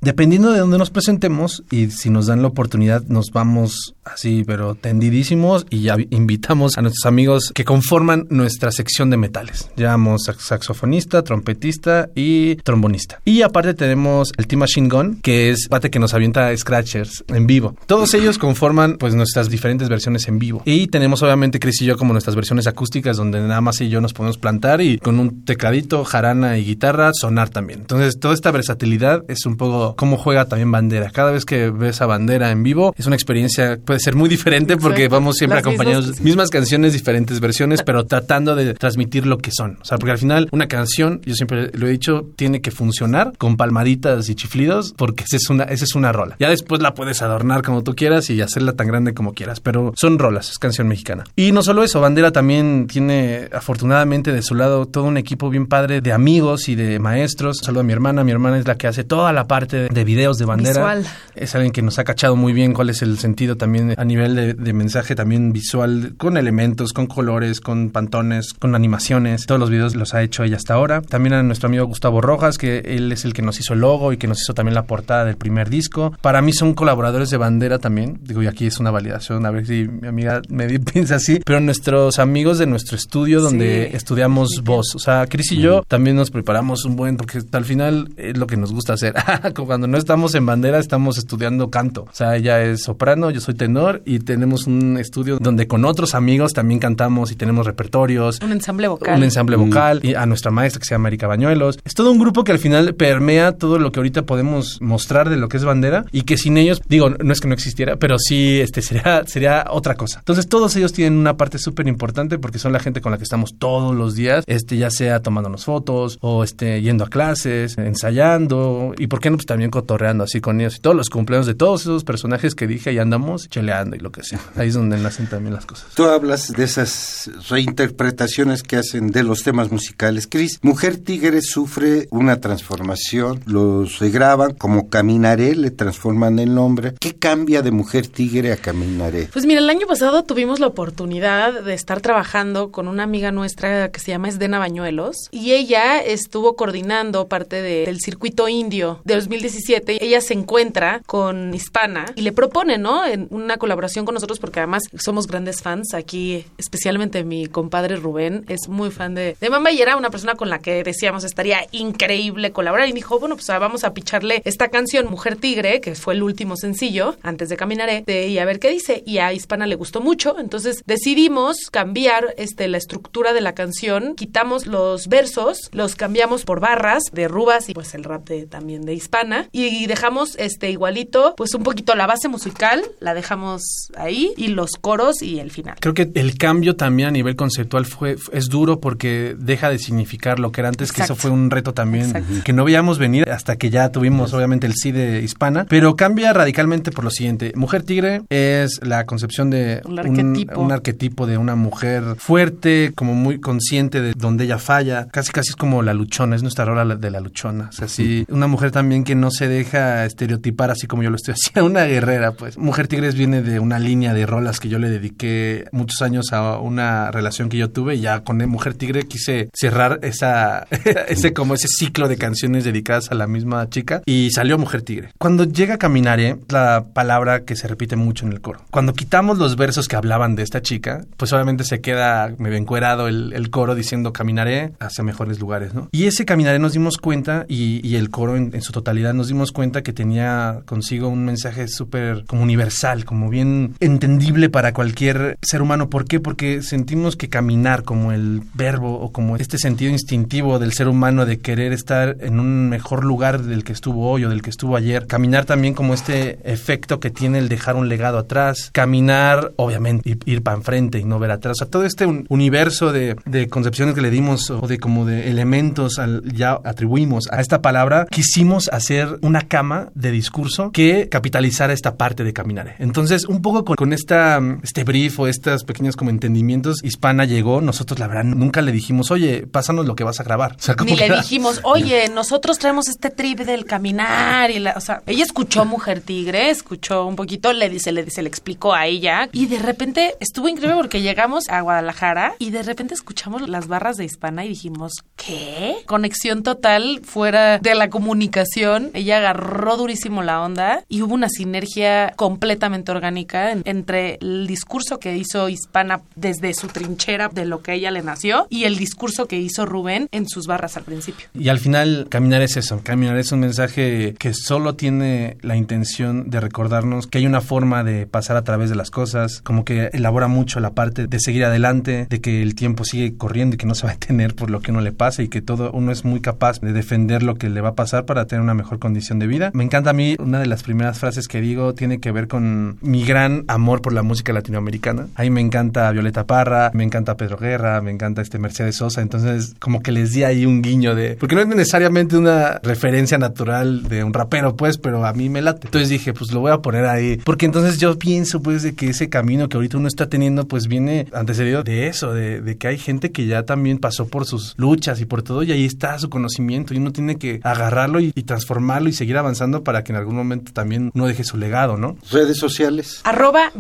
Dependiendo de dónde nos presentemos y si nos dan la oportunidad, nos vamos así, pero tendidísimos y ya invitamos a nuestros amigos que conforman nuestra sección de metales. Llevamos sax- saxofonista, trompetista y trombonista. Y aparte tenemos el Team Machine Gun, que es parte que nos avienta scratchers en vivo. Todos ellos conforman pues nuestras diferentes versiones en vivo. Y tenemos obviamente Chris y yo como nuestras versiones acústicas donde nada más y yo nos podemos plantar y con un tecladito, jarana y guitarra sonar también. Entonces toda esta versatilidad es un poco cómo juega también bandera. Cada vez que ves a bandera en vivo es una experiencia, puede ser muy diferente porque vamos siempre Las acompañados, mismas- mismas canciones, diferentes versiones, pero tratando de transmitir lo que son. O sea, porque al final una canción, yo siempre lo he dicho, tiene que funcionar con palmaditas y chiflidos porque esa es una, esa es una rola. Ya después la puedes adornar como tú quieras y hacerla tan grande como quieras, pero son rolas, es canción mexicana. Y no solo eso, Bandera también tiene afortunadamente de su lado todo un equipo bien padre de amigos y de maestros. Saludo a mi hermana, mi hermana es la que hace toda la parte de, de videos de Bandera. Visual. Es alguien que nos ha cachado muy bien cuál es el sentido también a nivel de, de mensaje también visual, con elementos, con colores, con pantones, con animaciones. Todos los videos los ha hecho ella hasta ahora. También a nuestro amigo Gustavo Rojas, que él es el que nos hizo el logo y que nos hizo también la portada del primer disco. Para mí son colaboradores de bandera también. Digo, y aquí es una validación, a ver si mi amiga me piensa así. Pero nuestros amigos de nuestro estudio donde Sí. estudiamos voz. O sea, Cris y yo también nos preparamos un buen, porque al final es lo que nos gusta hacer. Cuando no estamos en bandera, estamos estudiando canto. O sea, ella es soprano, yo soy tenor y tenemos un estudio donde con otros amigos también cantamos y tenemos repertorios. Un ensamble vocal. Un ensamble vocal y a nuestra maestra que se llama Erika Bañuelos. Es todo un grupo que al final permea todo lo que ahorita podemos mostrar de lo que es bandera y que sin ellos, digo, no es que no existiera, pero sí este sería sería otra cosa. Entonces todos ellos tienen una parte súper importante porque son la gente con la que estamos todos los días, este ya sea tomándonos fotos o este yendo a clases, ensayando y por qué no pues también cotorreando así con ellos y todos los cumpleaños de todos esos personajes que dije y andamos cheleando y lo que sea. Ahí es donde nacen también las cosas. Tú hablas de esas reinterpretaciones que hacen de los temas musicales. Cris, Mujer Tigre sufre una transformación, los regraban como Caminaré, le transforman el nombre. ¿Qué cambia de Mujer Tigre a Caminaré? Pues mira, el año pasado tuvimos la oportunidad de estar trabajando con una amiga nuestra que se llama Esdena Bañuelos y ella estuvo coordinando parte de- del circuito indio de 2017. Ella se encuentra con Hispana y le propone, ¿no? En una colaboración con nosotros porque además somos grandes fans. Aquí, especialmente mi compadre Rubén, es muy fan de, de Mamba y era una persona con la que decíamos estaría increíble colaborar y dijo, bueno, pues ah, vamos a picharle esta canción Mujer Tigre, que fue el último sencillo antes de Caminaré, y a ver qué dice. Y a Hispana le gustó mucho, entonces decidimos cambiar este, la estructura de la canción, quitamos los versos, los cambiamos por barras de Rubas y pues el rap de, también de Hispana y dejamos este igualito, pues un poquito la base musical, la dejamos ahí y los coros y el final. Creo que el cambio también a nivel conceptual fue es duro porque deja de significar lo que era antes, que eso fue un reto también Exacto. que no veíamos venir hasta que ya tuvimos obviamente el sí de hispana, pero cambia radicalmente por lo siguiente. Mujer tigre es la concepción de Un arquetipo. un arquetipo de una mujer fuerte, como muy consciente de donde ella falla, casi casi es como la luchona, es nuestra rola de la luchona, o sea, sí, una mujer también que no se deja estereotipar así como yo lo estoy haciendo, una guerrera, pues. Mujer Tigres viene de una línea de rolas que yo le dediqué muchos años a una relación que yo tuve y ya con Mujer Tigre quise cerrar esa ese como ese ciclo de canciones dedicadas a la misma chica y salió Mujer Tigre. Cuando llega Caminaré, la palabra que se repite mucho en el coro. Cuando quitamos los versos que hablaban de esta chica, pues obviamente se queda medio encuerado el, el coro diciendo caminaré hacia mejores lugares, ¿no? Y ese caminaré nos dimos cuenta y, el coro en su totalidad nos dimos cuenta que tenía consigo un mensaje súper como universal, como bien entendible para cualquier ser humano. ¿Por qué? Porque sentimos que caminar como el verbo o como este sentido instintivo del ser humano de querer estar en un mejor lugar del que estuvo hoy o del que estuvo ayer. Caminar también como este efecto que tiene el dejar un legado atrás. Caminar, obviamente, ir, para enfrente y no ver atrás. O sea, todo este un- universo de, concepciones que le dimos o de como de elementos ya atribuimos a esta palabra, quisimos hacer una cama de discurso que capitalizara esta parte de caminar. Entonces, un poco con, con esta, mm, este brief o estas pequeñas como entendimientos, Hispana llegó, nosotros la verdad nunca le dijimos, oye, pásanos lo que vas a grabar. O sea, como Ni le dijimos, oye, nosotros traemos este trip del caminar y la, o sea, ella escuchó Mujer Tigre, escuchó un poquito, le dice, le dice, le explicó a ella y de repente estuvo increíble porque llegamos a Guadalajara y de repente escuchamos las barras de Hispana y dijimos, ¿qué? Conexión total fuera de la comunicación. Ella agarró durísimo la onda y hubo una sinergia completamente orgánica en- entre el discurso que hizo Hispana desde su trinchera de lo que ella le nació y el discurso que hizo Rubén en sus barras al principio. Y al final, caminar es eso. Caminar es un mensaje que solo tiene la intención de recordarnos que hay una forma de pasar a través de las cosas, como que elabora mucho la parte de seguir adelante, de que el tiempo sigue corriendo y que no se va a detener por lo que uno le pasa y que todo uno es muy capaz de defender lo que le va a pasar para tener una mejor condición de vida. Me encanta a mí, una de las primeras frases que digo tiene que ver con mi gran amor por la música latinoamericana. Ahí me encanta Violeta Parra, me encanta Pedro Guerra, me encanta este Mercedes Sosa, entonces como que les di ahí un guiño de... Porque no es necesariamente una referencia natural de un rapero, pues, pero a mí me late. Entonces dije, pues lo voy a poner ahí, porque entonces yo pienso pues de que ese camino que ahorita uno está teniendo pues viene antecedido de eso, de, que hay gente que ya también pasó por sus luchas y por todo y ahí está su conocimiento y uno tiene que agarrarlo y, y transformarlo y seguir avanzando para que en algún momento también uno deje su legado, ¿no? Redes sociales. Arroba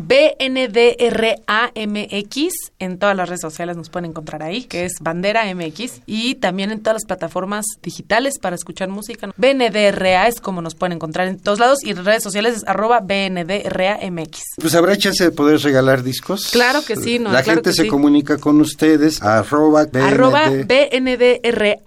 BNDRAMX. En todas las redes sociales nos pueden encontrar ahí, que es Bandera MX. Y también en todas las plataformas digitales para escuchar música. BNDRA es como nos pueden encontrar en todos lados. Y redes sociales es arroba BNDRAMX. Pues habrá chance de poder regalar discos. Claro que sí, no, La claro gente que se sí. comunica con ustedes. Arroba BND. Arroba BNDRAMX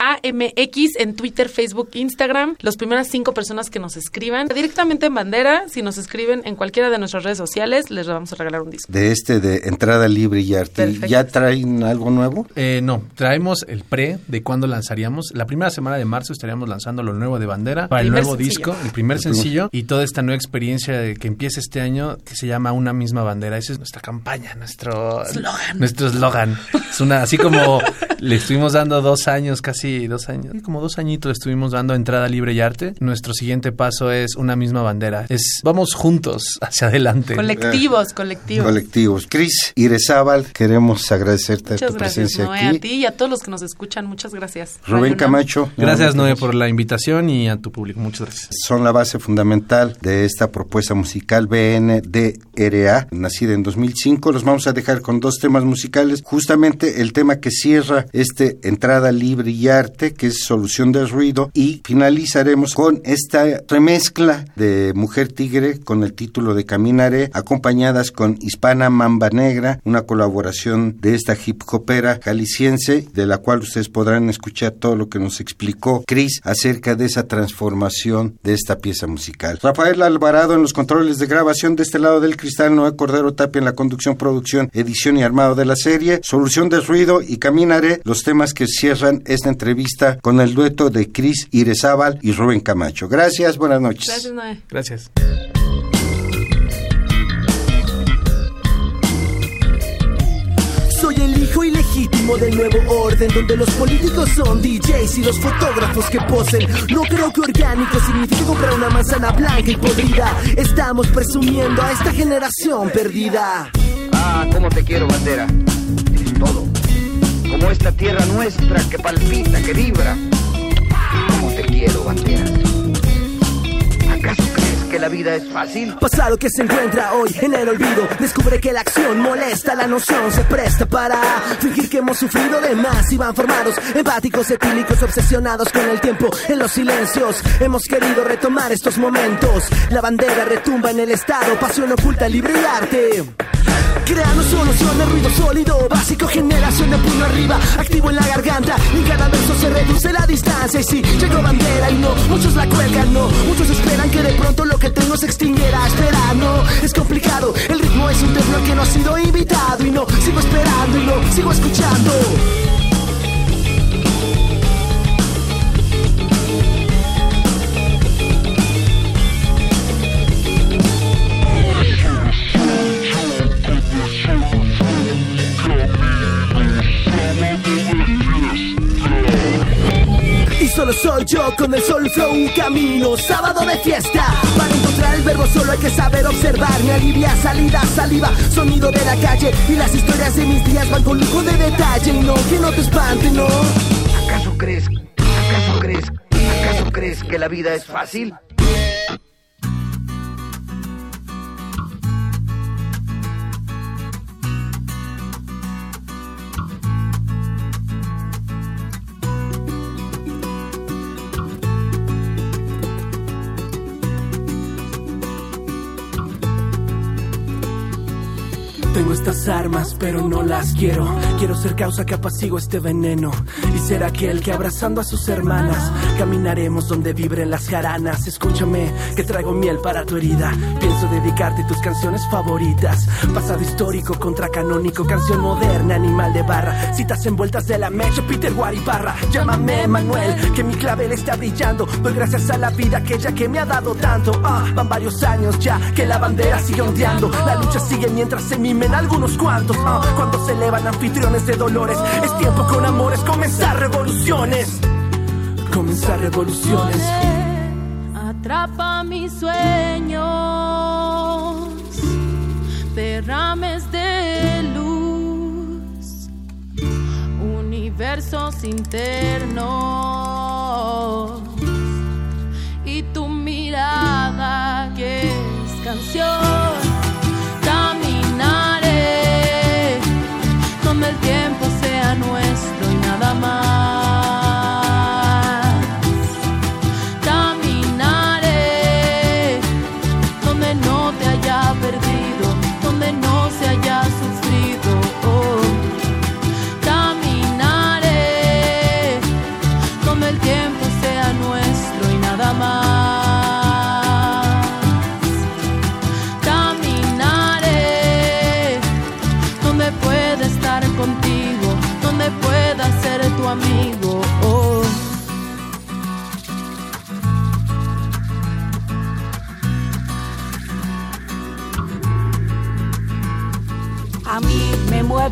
en Twitter, Facebook, Instagram. Las primeras cinco personas que nos escriban directamente en bandera, si nos escriben en cualquiera de nuestras redes sociales, les vamos a regalar un disco. de este de entrada libre y arte. Perfecto. ¿Ya traen algo nuevo? Eh, no, traemos el pre de cuándo lanzaríamos. La primera semana de marzo estaríamos lanzando lo nuevo de Bandera para el nuevo sencillo. disco, el primer El primer- sencillo y toda esta nueva experiencia de que empieza este año que se llama Una misma bandera. Esa es nuestra campaña, nuestro Eslogan. nuestro eslogan. Es una así como le estuvimos dando dos años, casi dos años, como dos añitos le estuvimos dando entrada libre y arte. Nuestro siguiente paso es Una misma bandera. Es vamos juntos hacia adelante. Colectivos, colectivos. Colectivos. Cris Irezábal, queremos agradecerte Muchas tu gracias, presencia Noé, aquí. a ti y a todos los que nos escuchan. Muchas gracias. Rubén. Camacho. Gracias Noé por la invitación y a tu público. Muchas gracias. son la base fundamental de esta propuesta musical BNDRA, nacida en 2005. Los vamos a dejar con dos temas musicales. Justamente el tema que cierra este entrada libre y arte, que es Solución del Ruido, y finalizaremos con esta remezcla de Mujer Tigre con el título de Caminaré, acompañadas con Hispana Mamba Negra, una colaboración de esta hip hopera jalisciense, de la cual ustedes podrán escuchar todo lo que nos explicó Chris acerca de esa transformación de esta pieza musical. Rafael Alvarado en los controles de grabación de este lado del cristal, Noé Cordero Tapia en la conducción, producción, edición y armado de la serie, Solución del Ruido y Caminaré, los temas que cierran esta entrevista con el dueto de Chris Irezábal y Rubén Camacho. Gracias, buenas noches. Gracias, Noé. Gracias. Soy el hijo ilegítimo del nuevo orden donde los políticos son DJs y los fotógrafos que posen. No creo que orgánico signifique comprar una manzana blanca y podrida. Estamos presumiendo a esta generación perdida. Ah, cómo te quiero, bandera. Eres todo. Como esta tierra nuestra que palpita, que vibra. Cómo te quiero, bandera. ¿Acaso crees que la vida es fácil? Pasado que se encuentra hoy en el olvido, descubre que la acción molesta, la noción se presta para fingir que hemos sufrido de más y van formados, empáticos, etílicos, obsesionados con el tiempo, en los silencios. Hemos querido retomar estos momentos. La bandera retumba en el estado, pasión oculta, libre y arte. Creando soluciones, ruido sólido, básico, generación de puño arriba, activo en la garganta, y cada verso se reduce la distancia. Y si llegó bandera y no, muchos la cuelgan, no, muchos esperan que de pronto lo que tengo se extinguiera. Espera, no, es complicado, el ritmo es un templo que no ha sido invitado, y no, sigo esperando y no, sigo escuchando. Soy yo con el sol flow un camino. Sábado de fiesta para encontrar el verbo solo hay que saber observar. Me alivia salida saliva sonido de la calle. Y las historias de mis días van con lujo de detalle. Y no que no te espante no ¿Acaso crees, acaso crees, acaso crees que la vida es fácil? Estas armas, pero no las quiero. Quiero ser causa que apacigo este veneno. Y ser aquel que abrazando a sus hermanas caminaremos donde vibren las jaranas. Escúchame, que traigo miel para tu herida. Pienso dedicarte tus canciones favoritas. Pasado histórico contra canónico, canción moderna, animal de barra. Citas envueltas de la mecha, Peter Guariparra. Llámame Manuel, que mi clavel está brillando. Doy gracias a la vida aquella que me ha dado tanto. Ah, van varios años ya que la bandera sigue ondeando. La lucha sigue mientras se mimen algunos cuantos. Ah, cuando se elevan anfitriones de dolores, es tiempo con amores comenzar revoluciones. Comenzar revoluciones. Atrapa mis sueños, derrames de luz, universos internos y tu mirada que es canción. Tiempo sea nuestro y nada más.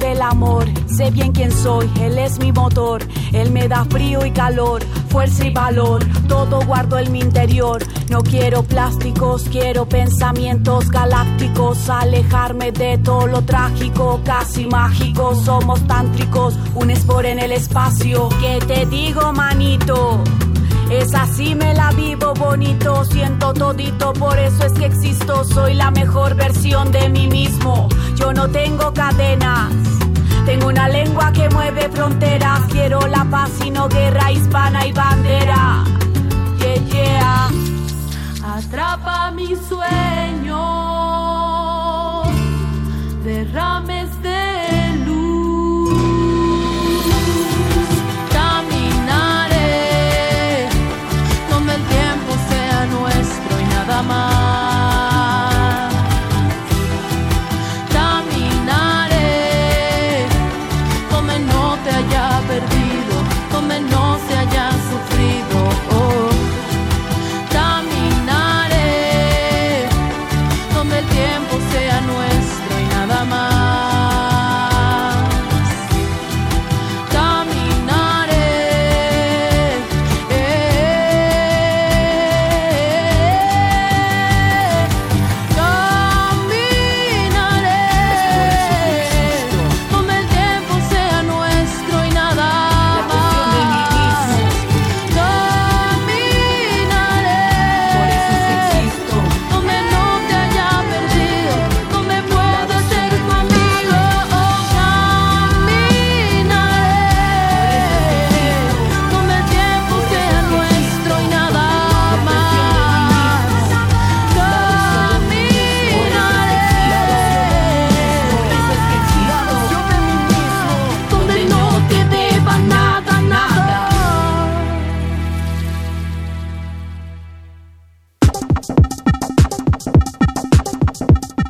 El amor, sé bien quién soy, él es mi motor, él me da frío y calor, fuerza y valor, todo guardo en mi interior. No quiero plásticos, quiero pensamientos galácticos, alejarme de todo lo trágico, casi mágico, somos tántricos, un espor en el espacio. ¿Qué te digo, manito? Es así, me la vivo bonito, siento todito, por eso es que existo, soy la mejor versión de mí mismo. Yo no tengo cadenas, tengo una lengua que mueve fronteras, quiero la paz y no guerra hispana y bandera. Yeah, yeah. Atrapa mis sueños, nuestro